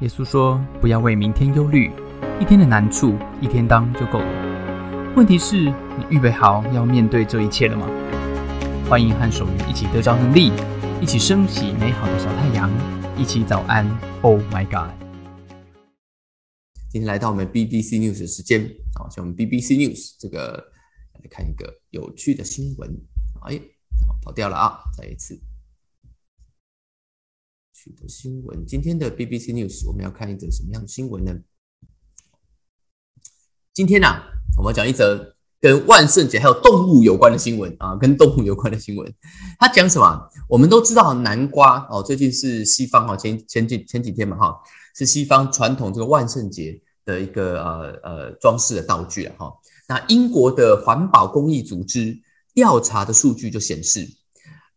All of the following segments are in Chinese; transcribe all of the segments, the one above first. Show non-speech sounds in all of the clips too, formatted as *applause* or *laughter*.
耶稣说：“不要为明天忧虑，一天的难处一天当就够了。问题是，你预备好要面对这一切了吗？”欢迎和守愚一起得着能力，一起升起美好的小太阳，一起早安。Oh my God！今天来到我们 BBC News 的时间，好，像我们 BBC News 这个来看一个有趣的新闻。哎，跑掉了啊！再一次。的新闻，今天的 BBC News 我们要看一则什么样的新闻呢？今天呢，我们讲一则跟万圣节还有动物有关的新闻啊，跟动物有关的新闻。他讲什么？我们都知道南瓜哦，最近是西方哈前前几前几天嘛哈，是西方传统这个万圣节的一个呃呃装饰的道具了哈。那英国的环保公益组织调查的数据就显示。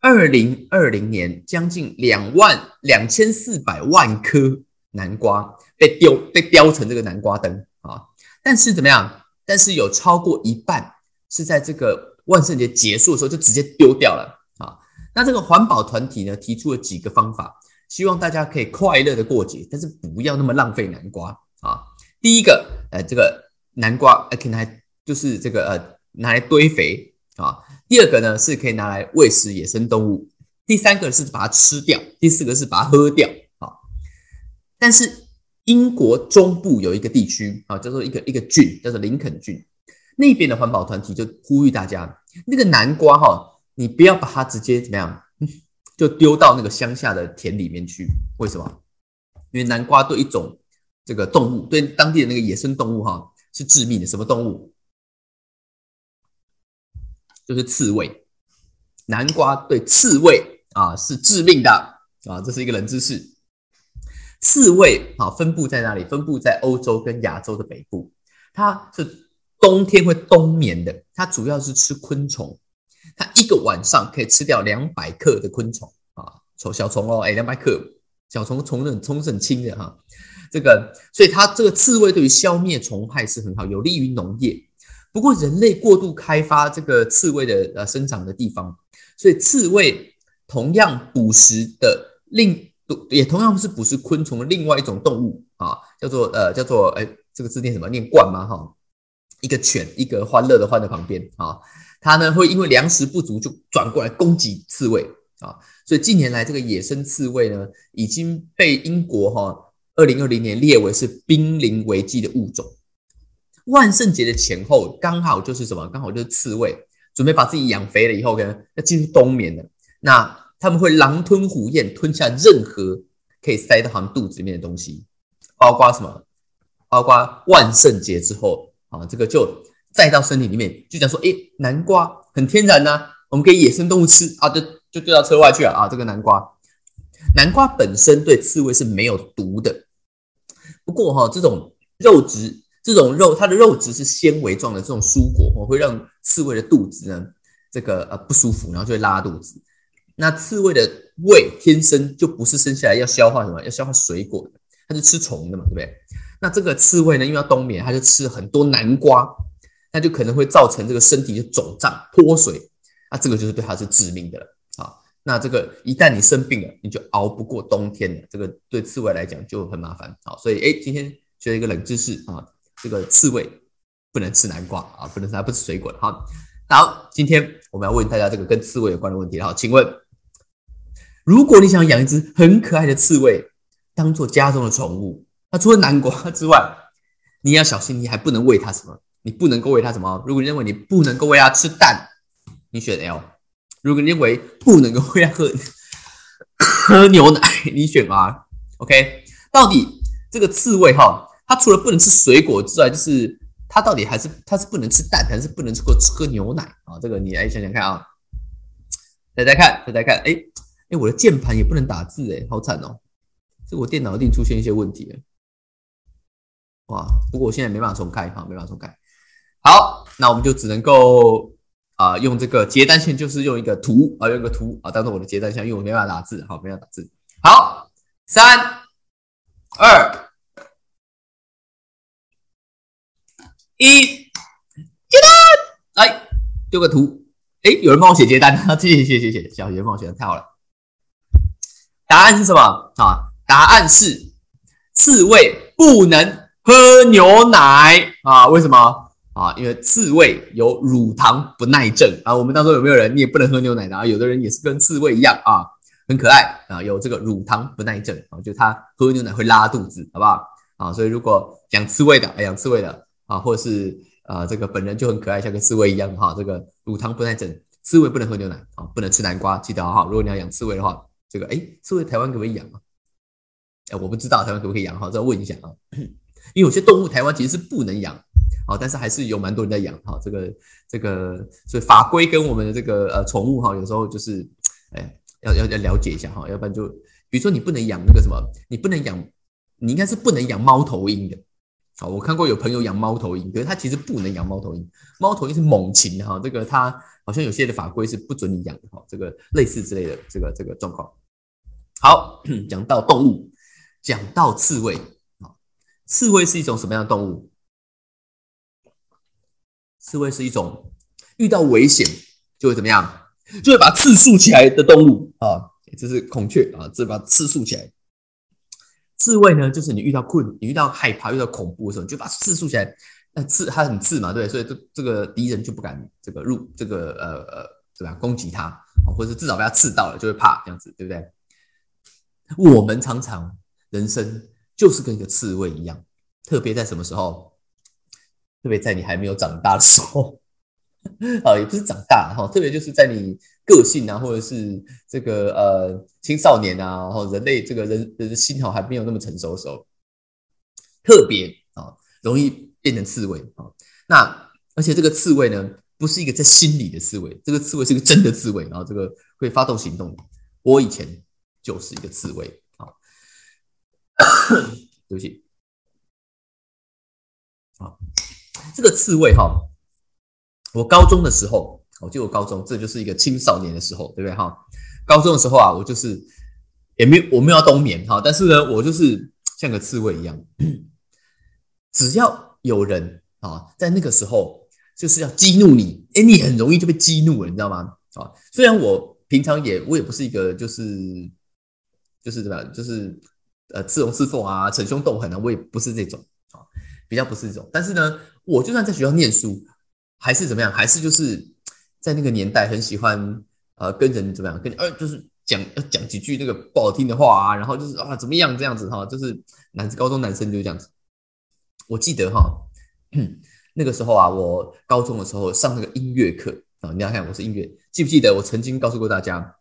二零二零年，将近两万两千四百万颗南瓜被丢被雕成这个南瓜灯啊！但是怎么样？但是有超过一半是在这个万圣节结束的时候就直接丢掉了啊！那这个环保团体呢，提出了几个方法，希望大家可以快乐的过节，但是不要那么浪费南瓜啊！第一个，呃，这个南瓜可以拿就是这个呃拿来堆肥啊。第二个呢是可以拿来喂食野生动物，第三个是把它吃掉，第四个是把它喝掉啊。但是英国中部有一个地区啊，叫做一个一个郡，叫做林肯郡，那边的环保团体就呼吁大家，那个南瓜哈，你不要把它直接怎么样，*laughs* 就丢到那个乡下的田里面去。为什么？因为南瓜对一种这个动物，对当地的那个野生动物哈是致命的。什么动物？就是刺猬，南瓜对刺猬啊是致命的啊，这是一个冷知识。刺猬啊分布在哪里？分布在欧洲跟亚洲的北部，它是冬天会冬眠的，它主要是吃昆虫，它一个晚上可以吃掉两百克的昆虫啊，虫小虫哦，哎，两百克小虫虫很虫是很轻的哈，这个所以它这个刺猬对于消灭虫害是很好，有利于农业。不过，人类过度开发这个刺猬的呃生长的地方，所以刺猬同样捕食的另也同样是捕食昆虫的另外一种动物啊，叫做呃叫做哎这个字念什么？念鹳吗？哈，一个犬，一个欢乐的欢在旁边啊，它呢会因为粮食不足就转过来攻击刺猬啊，所以近年来这个野生刺猬呢已经被英国哈二零二零年列为是濒临危机的物种。万圣节的前后刚好就是什么？刚好就是刺猬准备把自己养肥了以后，呢要进入冬眠了。那他们会狼吞虎咽，吞下任何可以塞到他们肚子里面的东西，包括什么？包括万圣节之后啊，这个就再到身体里面，就讲说，哎，南瓜很天然呐，我们给野生动物吃啊，就就丢到车外去了啊。这个南瓜，南瓜本身对刺猬是没有毒的，不过哈，这种肉质。这种肉，它的肉质是纤维状的，这种蔬果哦，会让刺猬的肚子呢，这个呃不舒服，然后就会拉肚子。那刺猬的胃天生就不是生下来要消化什么，要消化水果的，它是吃虫的嘛，对不对？那这个刺猬呢，因为要冬眠，它就吃很多南瓜，那就可能会造成这个身体就肿胀、脱水，那这个就是对它是致命的了啊。那这个一旦你生病了，你就熬不过冬天了，这个对刺猬来讲就很麻烦。好，所以哎，今天学了一个冷知识啊。这个刺猬不能吃南瓜啊，不能吃，它不吃水果的哈。好，今天我们要问大家这个跟刺猬有关的问题哈，请问，如果你想养一只很可爱的刺猬，当做家中的宠物，那除了南瓜之外，你要小心，你还不能喂它什么？你不能够喂它什么？如果你认为你不能够喂它吃蛋，你选 L；如果你认为不能够喂它喝喝牛奶，你选 R。OK，到底这个刺猬哈？它除了不能吃水果之外，就是它到底还是它是不能吃蛋，还是不能吃喝牛奶啊？这个你来想想看啊！大家看，大家看，哎哎，我的键盘也不能打字，哎，好惨哦！这我电脑一定出现一些问题了。哇！不过我现在没办法重开，哈，没办法重开。好，那我们就只能够啊，用这个接单线，就是用一个图啊，用一个图啊，当做我的接单线，因为我没办法打字，好，没办法打字。好，三二。一接单，来丢个图。哎，有人帮我写接单，*laughs* 谢谢谢谢谢谢，小杰帮我写的太好了。答案是什么啊？答案是刺猬不能喝牛奶啊？为什么啊？因为刺猬有乳糖不耐症啊。我们当中有没有人你也不能喝牛奶的啊？有的人也是跟刺猬一样啊，很可爱啊，有这个乳糖不耐症啊，就他喝牛奶会拉肚子，好不好？啊，所以如果养刺猬的，养刺猬的啊，或者是啊这个本人就很可爱，像个刺猬一样哈，这个乳糖不耐症，刺猬不能喝牛奶啊，不能吃南瓜，记得哈。如果你要养刺猬的话，这个哎，刺猬台湾可不可以养啊？哎，我不知道台湾可不可以养哈，再问一下啊。*coughs* 因为有些动物台湾其实是不能养，啊，但是还是有蛮多人在养哈。这个这个，所以法规跟我们的这个呃宠物哈，有时候就是哎，要要要了解一下哈，要不然就比如说你不能养那个什么，你不能养。你应该是不能养猫头鹰的，好，我看过有朋友养猫头鹰，可是他其实不能养猫头鹰，猫头鹰是猛禽哈，这个它好像有些的法规是不准你养的哈，这个类似之类的这个这个状况。好，*clears throat* 讲到动物，讲到刺猬啊，刺猬是一种什么样的动物？刺猬是一种遇到危险就会怎么样，就会把刺竖起来的动物啊，这是孔雀啊，这把刺竖起来。刺猬呢，就是你遇到困，你遇到害怕、遇到恐怖的时候，你就把刺竖起来。那刺它很刺嘛，对，所以这这个敌人就不敢这个入这个呃呃怎么样攻击它，或者是至少被它刺到了就会怕这样子，对不对？我们常常人生就是跟一个刺猬一样，特别在什么时候？特别在你还没有长大的时候。啊，*laughs* 也不是长大哈，特别就是在你个性啊，或者是这个呃青少年啊，然后人类这个人人的心哈还没有那么成熟的时候，特别啊容易变成刺猬啊。那而且这个刺猬呢，不是一个在心里的刺猬，这个刺猬是个真的刺猬，然后这个会发动行动。我以前就是一个刺猬啊，*coughs* 对不起，啊，这个刺猬哈。我高中的时候，我就我高中，这就是一个青少年的时候，对不对哈？高中的时候啊，我就是也没有我没有要冬眠哈，但是呢，我就是像个刺猬一样，*clears throat* 只要有人啊，在那个时候就是要激怒你，哎，你很容易就被激怒了，你知道吗？啊，虽然我平常也我也不是一个就是就是怎么样，就是呃刺龙刺凤啊，逞凶斗狠啊，我也不是这种啊，比较不是这种，但是呢，我就算在学校念书。还是怎么样？还是就是在那个年代很喜欢呃跟人怎么样？跟呃就是讲讲几句那个不好听的话啊，然后就是啊怎么样这样子哈，就是男高中男生就这样子。我记得哈，*clears throat* 那个时候啊，我高中的时候上那个音乐课啊，你要看我是音乐，记不记得我曾经告诉过大家，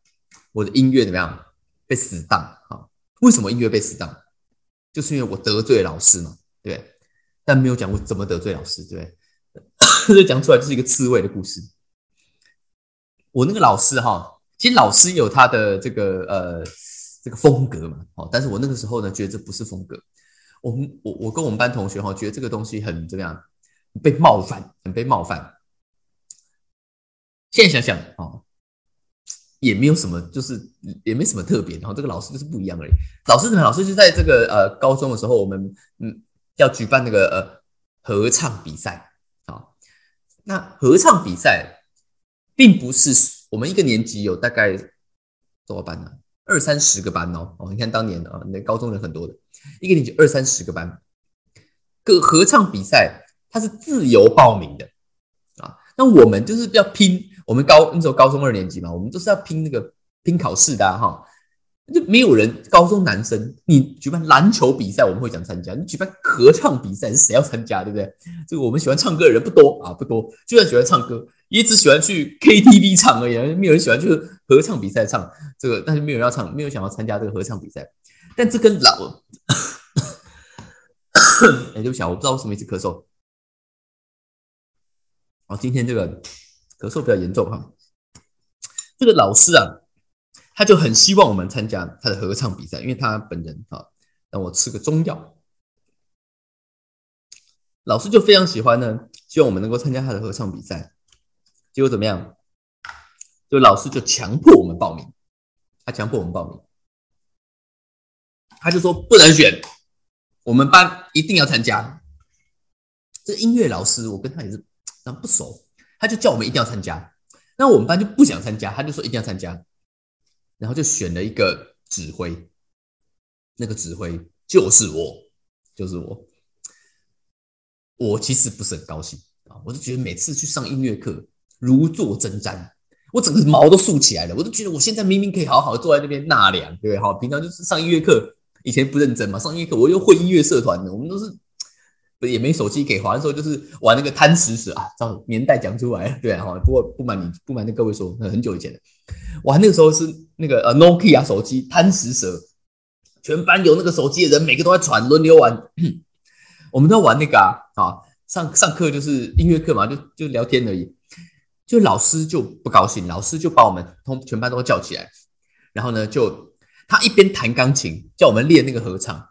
我的音乐怎么样被死当啊？为什么音乐被死当？就是因为我得罪老师嘛，对。但没有讲过怎么得罪老师，对。*coughs* 这讲出来就是一个刺猬的故事。我那个老师哈，其实老师有他的这个呃这个风格嘛，哦，但是我那个时候呢，觉得这不是风格。我们我我跟我们班同学哈，觉得这个东西很怎么样，被冒犯，很被冒犯。现在想想哦，也没有什么，就是也没什么特别。然后这个老师就是不一样而已。老师怎么？老师就在这个呃高中的时候，我们嗯要举办那个呃合唱比赛啊。那合唱比赛并不是我们一个年级有大概多少班呢？二三十个班哦。哦，你看当年啊，那高中人很多的，一个年级二三十个班。个合唱比赛它是自由报名的啊。那我们就是要拼，我们高那时候高中二年级嘛，我们都是要拼那个拼考试的哈。就没有人高中男生，你举办篮球比赛我们会想参加，你举办合唱比赛是谁要参加，对不对？这个我们喜欢唱歌的人不多啊，不多，就算喜欢唱歌，也只喜欢去 KTV 唱而已，没有人喜欢去合唱比赛唱这个，但是没有人要唱，没有想要参加这个合唱比赛。但这跟老，*coughs* 哎，对不起啊，我不知道为什么一直咳嗽。哦，今天这个咳嗽比较严重哈。这个老师啊。他就很希望我们参加他的合唱比赛，因为他本人啊让我吃个中药。老师就非常喜欢呢，希望我们能够参加他的合唱比赛。结果怎么样？就老师就强迫我们报名，他强迫我们报名，他就说不能选，我们班一定要参加。这音乐老师我跟他也是 *tsk* 不熟，他就叫我们一定要参加。那我们班就不想参加，他就说一定要参加。然后就选了一个指挥，那个指挥就是我，就是我。我其实不是很高兴啊，我就觉得每次去上音乐课如坐针毡，我整个毛都竖起来了。我都觉得我现在明明可以好好坐在那边纳凉，对不对？好，平常就是上音乐课，以前不认真嘛，上音乐课我又会音乐社团的，我们都是 *laughs* 也没手机给，玩的时候就是玩那个贪食蛇啊，照年代讲出来，对啊，不过不瞒你，不瞒那各位说，很久以前的，玩那个时候是那个呃 Nokia 手机贪食蛇，全班有那个手机的人，每个都在传，轮流玩。*clears throat* 我们都玩那个啊，啊，上上课就是音乐课嘛，就就聊天而已。就老师就不高兴，老师就把我们通全班都叫起来，然后呢，就他一边弹钢琴，叫我们练那个合唱，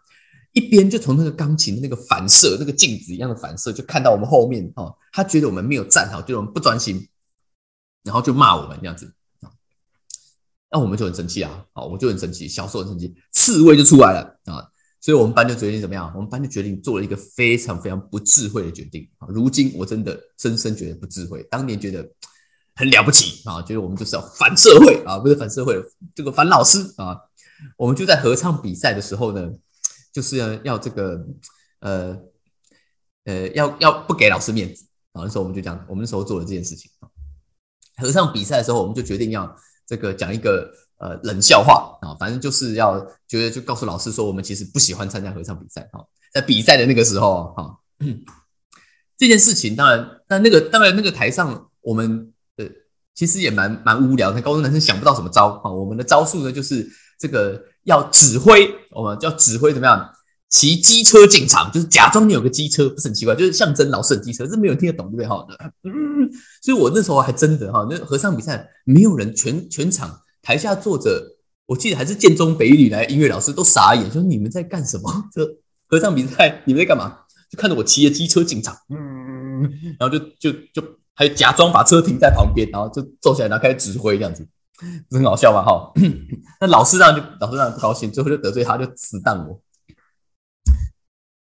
一边就从那个钢琴那个反射，那个镜子一样的反射，就看到我们后面哦，他觉得我们没有站好，觉得我们不专心，然后就骂我们这样子，那我们就很生气啊，好，我就很生气，小时候很生气，刺猬就出来了啊。所以我们班就决定怎么样？我们班就决定做了一个非常非常不智慧的决定啊！如今我真的深深觉得不智慧，当年觉得很了不起啊！觉得我们就是要反社会啊，不是反社会，这个反老师啊！我们就在合唱比赛的时候呢，就是要这个呃呃要要不给老师面子啊！那时候我们就讲，我们那时候做了这件事情啊。合唱比赛的时候，我们就决定要这个讲一个。呃，冷笑话啊，反正就是要觉得就告诉老师说，我们其实不喜欢参加合唱比赛哈。在比赛的那个时候哈，这件事情当然，但那个当然那个台上我们呃其实也蛮蛮无聊的，高中男生想不到什么招啊。我们的招数呢就是这个要指挥，我们叫指挥怎么样骑机车进场，就是假装你有个机车，不是很奇怪，就是象征老师的机车，这没有听得懂对不对哈？嗯，所以我那时候还真的哈，那合唱比赛没有人全全场。台下坐着，我记得还是建中北女来音乐老师都傻眼，说你们在干什么？*laughs* 这合唱比赛你们在干嘛？就看着我骑着机车进场，嗯，然后就就就还假装把车停在旁边，然后就坐下来，然后开始指挥这样子，很好笑嘛哈。*clears throat* 那老师让就老师让不高兴，最后就得罪他，就死当我。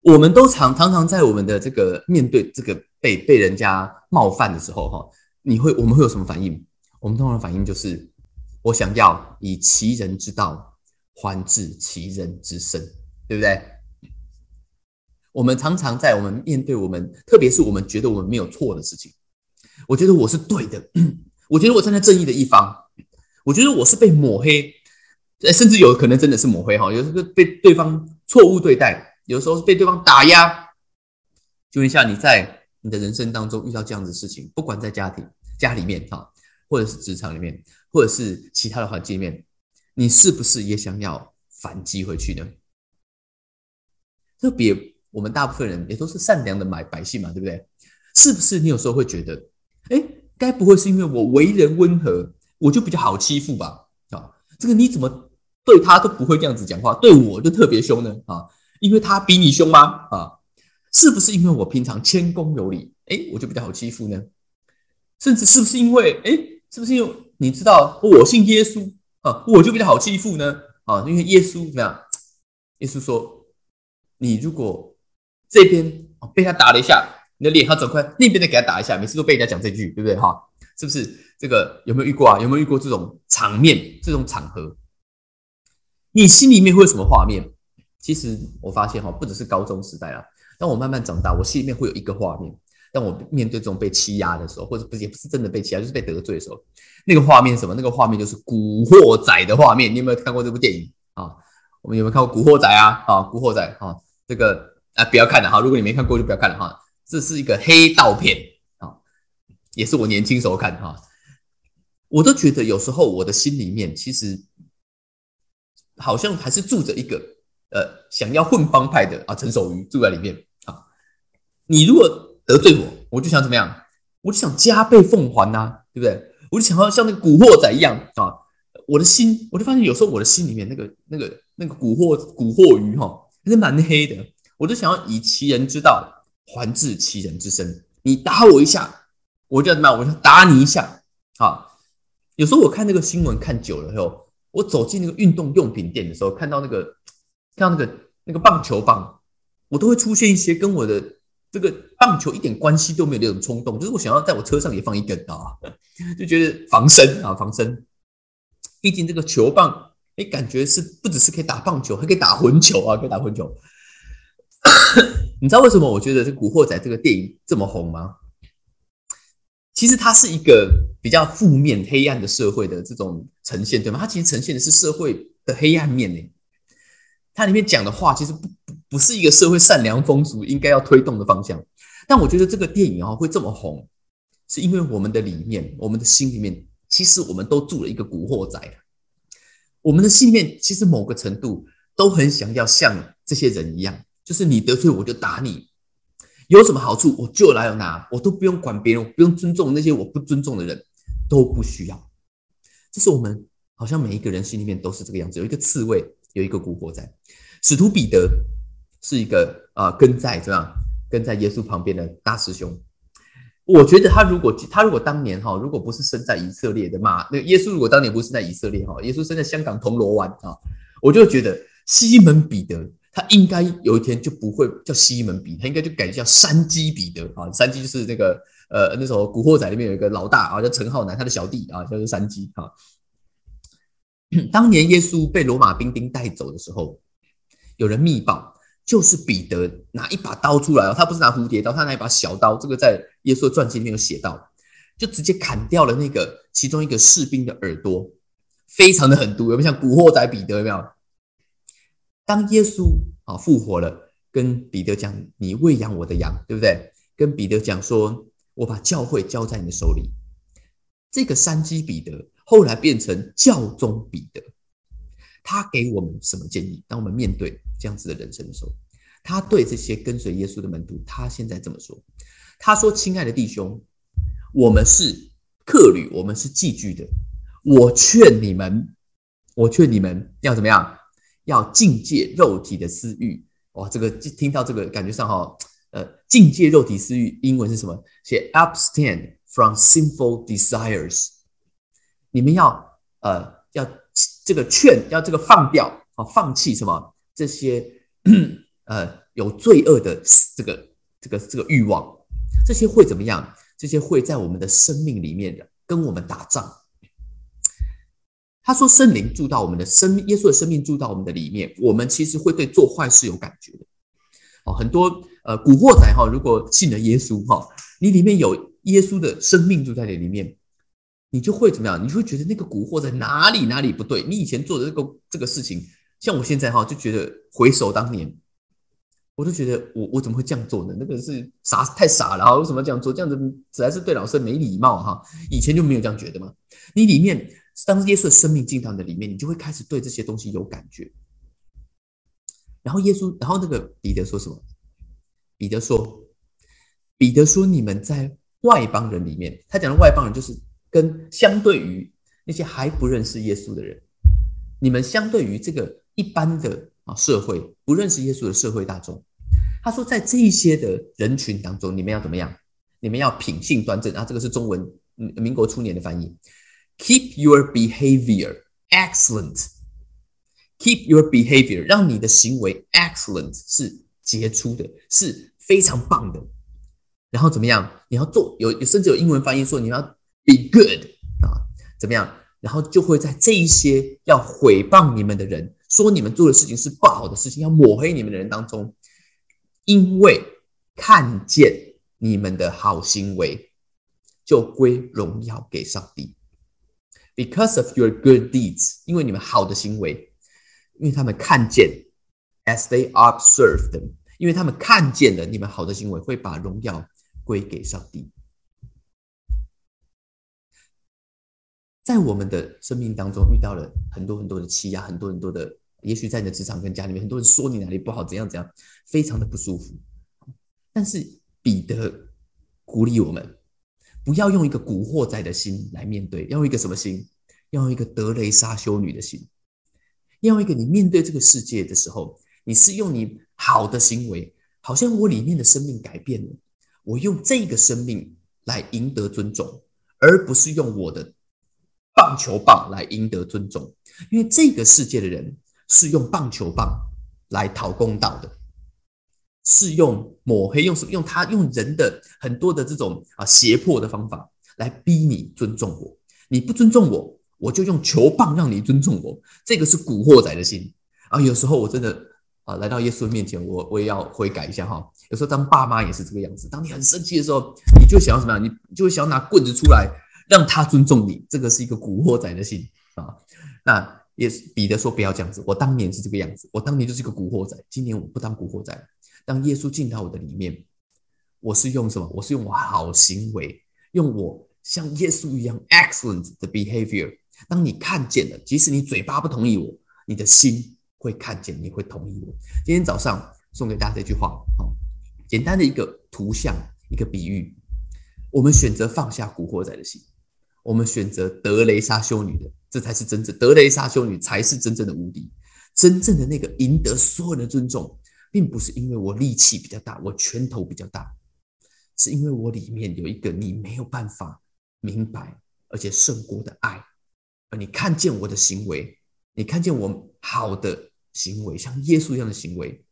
我们都常常常在我们的这个面对这个被被人家冒犯的时候哈，你会我们会有什么反应？我们通常反应就是。我想要以其人之道还治其人之身，对不对？我们常常在我们面对我们，特别是我们觉得我们没有错的事情，我觉得我是对的，*clears throat* 我觉得我站在正义的一方，我觉得我是被抹黑，甚至有可能真的是抹黑哈，有时候被对方错误对待，有时候是被对方打压。就问一下，你在你的人生当中遇到这样的事情，不管在家庭、家里面哈，或者是职场里面。或者是其他的环境里面，你是不是也想要反击回去呢？特别我们大部分人也都是善良的买百姓嘛，对不对？是不是你有时候会觉得，哎，该不会是因为我为人温和，我就比较好欺负吧？啊，这个你怎么对他都不会这样子讲话，对我就特别凶呢？啊，因为他比你凶吗？啊，是不是因为我平常谦恭有礼，哎，我就比较好欺负呢？甚至是不是因为，哎，是不是因为？你知道我信耶稣啊，我就比较好欺负呢啊，因为耶稣怎么样？耶稣说，你如果这边被他打了一下，你的脸他转过来，那边再给他打一下，每次都被人家讲这句，对不对哈？是不是这个有没有遇过啊？有没有遇过这种场面、这种场合？你心里面会有什么画面？其实我发现哈，不只是高中时代啊，当我慢慢长大，我心里面会有一个画面。当我面对这种被欺压的时候，或者不是也不是真的被欺压，就是被得罪的时候，那个画面什么？那个画面就是《古惑仔》的画面。你有没有看过这部电影啊？我们有没有看过《古惑仔》啊？啊，《古惑仔》啊，这个啊不要看了哈。如果你没看过就不要看了哈。这是一个黑道片啊，也是我年轻时候看哈。我都觉得有时候我的心里面其实好像还是住着一个呃想要混帮派的啊陈守瑜住在里面啊。你如果得罪我，我就想怎么样？我就想加倍奉还呐，对不对？我就想要像那个古惑仔一样啊！我的心，我就发现有时候我的心里面那个、那个、那个古惑、古惑鱼哈，还是蛮黑的。我就想要以其人之道还治其人之身。你打我一下，我就怎么样？我就打你一下啊！有时候我看那个新闻看久了以后，我走进那个运动用品店的时候，看到那个看到那个那个棒球棒，我都会出现一些跟我的。这个棒球一点关系都没有那种冲动，就是我想要在我车上也放一根啊，*laughs* 就觉得防身啊，防身。毕竟这个球棒哎，感觉是不只是可以打棒球，还可以打混球啊，可以打混球。*coughs* 你知道为什么我觉得这《古惑仔》这个电影这么红吗？其实它是一个比较负面、黑暗的社会的这种呈现，对吗？它其实呈现的是社会的黑暗面呢。它里面讲的话，其实不不是一个社会善良风俗应该要推动的方向。但我觉得这个电影啊会这么红，是因为我们的里面，我们的心里面，其实我们都住了一个古惑仔。我们的心里面，其实某个程度都很想要像这些人一样，就是你得罪我就打你。有什么好处我就来拿，我都不用管别人，不用尊重那些我不尊重的人，都不需要。这是我们好像每一个人心里面都是这个样子。有一个刺猬，有一个古惑仔。使徒彼得是一个啊跟在怎样跟在耶稣旁边的大师兄。我觉得他如果他如果当年哈，如果不是生在以色列的嘛，那耶稣如果当年不是在以色列哈，耶稣生在香港铜锣湾啊，我就觉得西门彼得。他应该有一天就不会叫西门彼，他应该就改叫山鸡彼得啊。山鸡就是那个呃，那时候《古惑仔》里面有一个老大啊，叫陈浩南，他的小弟啊，叫做山鸡啊。当年耶稣被罗马兵丁带走的时候，有人密报，就是彼得拿一把刀出来哦，他不是拿蝴蝶刀，他拿一把小刀，这个在耶稣传记里面有写到，就直接砍掉了那个其中一个士兵的耳朵，非常的狠毒，有没有像古惑仔彼得有没有？当耶稣啊复活了，跟彼得讲：“你喂养我的羊，对不对？”跟彼得讲说：“我把教会交在你的手里。”这个山鸡彼得后来变成教宗彼得，他给我们什么建议？当我们面对这样子的人生的时候，他对这些跟随耶稣的门徒，他现在这么说：“他说，亲爱的弟兄，我们是客旅，我们是寄居的。我劝你们，我劝你们要怎么样？”要境界肉体的私欲，哇，这个听到这个感觉上哈，呃，境界肉体私欲，英文是什么？写 abstain from sinful desires。你们要呃要这个劝，要这个放掉啊，放弃什么这些 *clears throat* 呃有罪恶的这个这个这个欲望，这些会怎么样？这些会在我们的生命里面的跟我们打仗。他说：“圣灵住到我们的生，耶稣的生命住到我们的里面，我们其实会对做坏事有感觉的。哦，很多呃古惑仔哈，如果信了耶稣哈，你里面有耶稣的生命住在你里面，你就会怎么样？你就会觉得那个古惑在哪里哪里不对？你以前做的这个这个事情，像我现在哈，就觉得回首当年，我都觉得我我怎么会这样做呢？那个是傻太傻了！为什么这样做？这样子实在是对老师没礼貌哈！以前就没有这样觉得吗？你里面。”当耶稣的生命进到你的里面，你就会开始对这些东西有感觉。然后耶稣，然后那个彼得说什么？彼得说：“彼得说，你们在外邦人里面，他讲的外邦人就是跟相对于那些还不认识耶稣的人，你们相对于这个一般的啊社会不认识耶稣的社会大众，他说在这一些的人群当中，你们要怎么样？你们要品性端正啊！这个是中文，嗯，民国初年的翻译。” Keep your behavior excellent. Keep your behavior，让你的行为 excellent 是杰出的，是非常棒的。然后怎么样？你要做有甚至有英文翻译说你要 be good 啊，怎么样？然后就会在这一些要毁谤你们的人，说你们做的事情是不好的事情，要抹黑你们的人当中，因为看见你们的好行为，就归荣耀给上帝。Because of your good deeds，因为你们好的行为，因为他们看见，as they observe them，因为他们看见了你们好的行为，会把荣耀归给上帝。在我们的生命当中遇到了很多很多的欺压，很多很多的，也许在你的职场跟家里面，很多人说你哪里不好，怎样怎样，非常的不舒服。但是彼得鼓励我们。不要用一个古惑仔的心来面对，要用一个什么心？要用一个德雷莎修女的心，要用一个你面对这个世界的时候，你是用你好的行为，好像我里面的生命改变了，我用这个生命来赢得尊重，而不是用我的棒球棒来赢得尊重，因为这个世界的人是用棒球棒来讨公道的。是用抹黑，用什么？用他用人的很多的这种啊胁迫的方法来逼你尊重我。你不尊重我，我就用球棒让你尊重我。这个是古惑仔的心啊！有时候我真的啊，来到耶稣面前，我我也要悔改一下哈。有时候当爸妈也是这个样子，当你很生气的时候，你就想要什么样？你就会想要拿棍子出来让他尊重你。这个是一个古惑仔的心啊。那也是彼得说不要这样子。我当年是这个样子，我当年就是一个古惑仔。今年我不当古惑仔，当耶稣进到我的里面。我是用什么？我是用我好行为，用我像耶稣一样 excellent 的 behavior。当你看见了，即使你嘴巴不同意我，你的心会看见，你会同意我。今天早上送给大家这句话，好，简单的一个图像，一个比喻。我们选择放下古惑仔的心，我们选择德雷莎修女的，这才是真正德雷莎修女才是真正的无敌，真正的那个赢得所有的尊重，并不是因为我力气比较大，我拳头比较大。是因为我里面有一个你没有办法明白，而且胜过的爱，而你看见我的行为，你看见我好的行为，像耶稣一样的行为，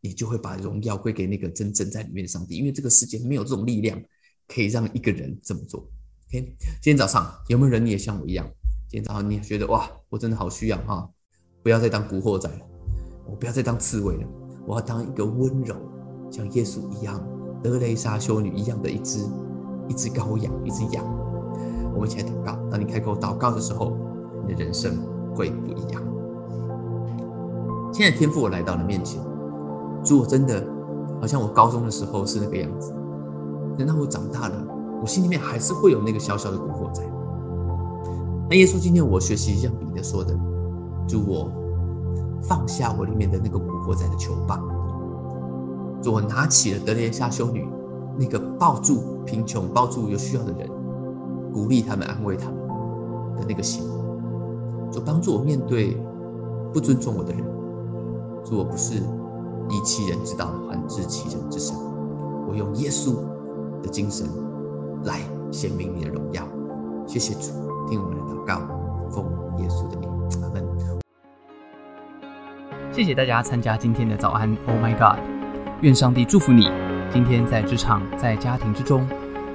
你就会把荣耀归给那个真正在里面的上帝。因为这个世界没有这种力量可以让一个人这么做。OK，今天早上有没有人也像我一样？今天早上你觉得哇，我真的好需要哈，不要再当古惑仔了，我不要再当刺猬了，我要当一个温柔像耶稣一样。德雷莎修女一样的一只一只羔羊，一只羊。我们一起来祷告。当你开口祷告的时候，你的人生会不一样。现在天父，我来到了面前，主，我真的好像我高中的时候是那个样子。等到我长大了，我心里面还是会有那个小小的古惑仔。那耶稣，今天我学习像彼得说的，主，我放下我里面的那个古惑仔的球棒。我拿起了德莲莎修女那个抱住贫穷、抱住有需要的人、鼓励他们、安慰他们的那个心，就帮助我面对不尊重我的人。说我不是以其人之道还治其人之身，我用耶稣的精神来显明你的荣耀。谢谢主，听我们的祷告，奉耶稣的名，阿门。谢谢大家参加今天的早安，Oh my God。愿上帝祝福你，今天在职场、在家庭之中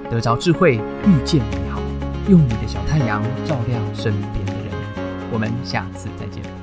得着智慧，遇见美好，用你的小太阳照亮身边的人。我们下次再见。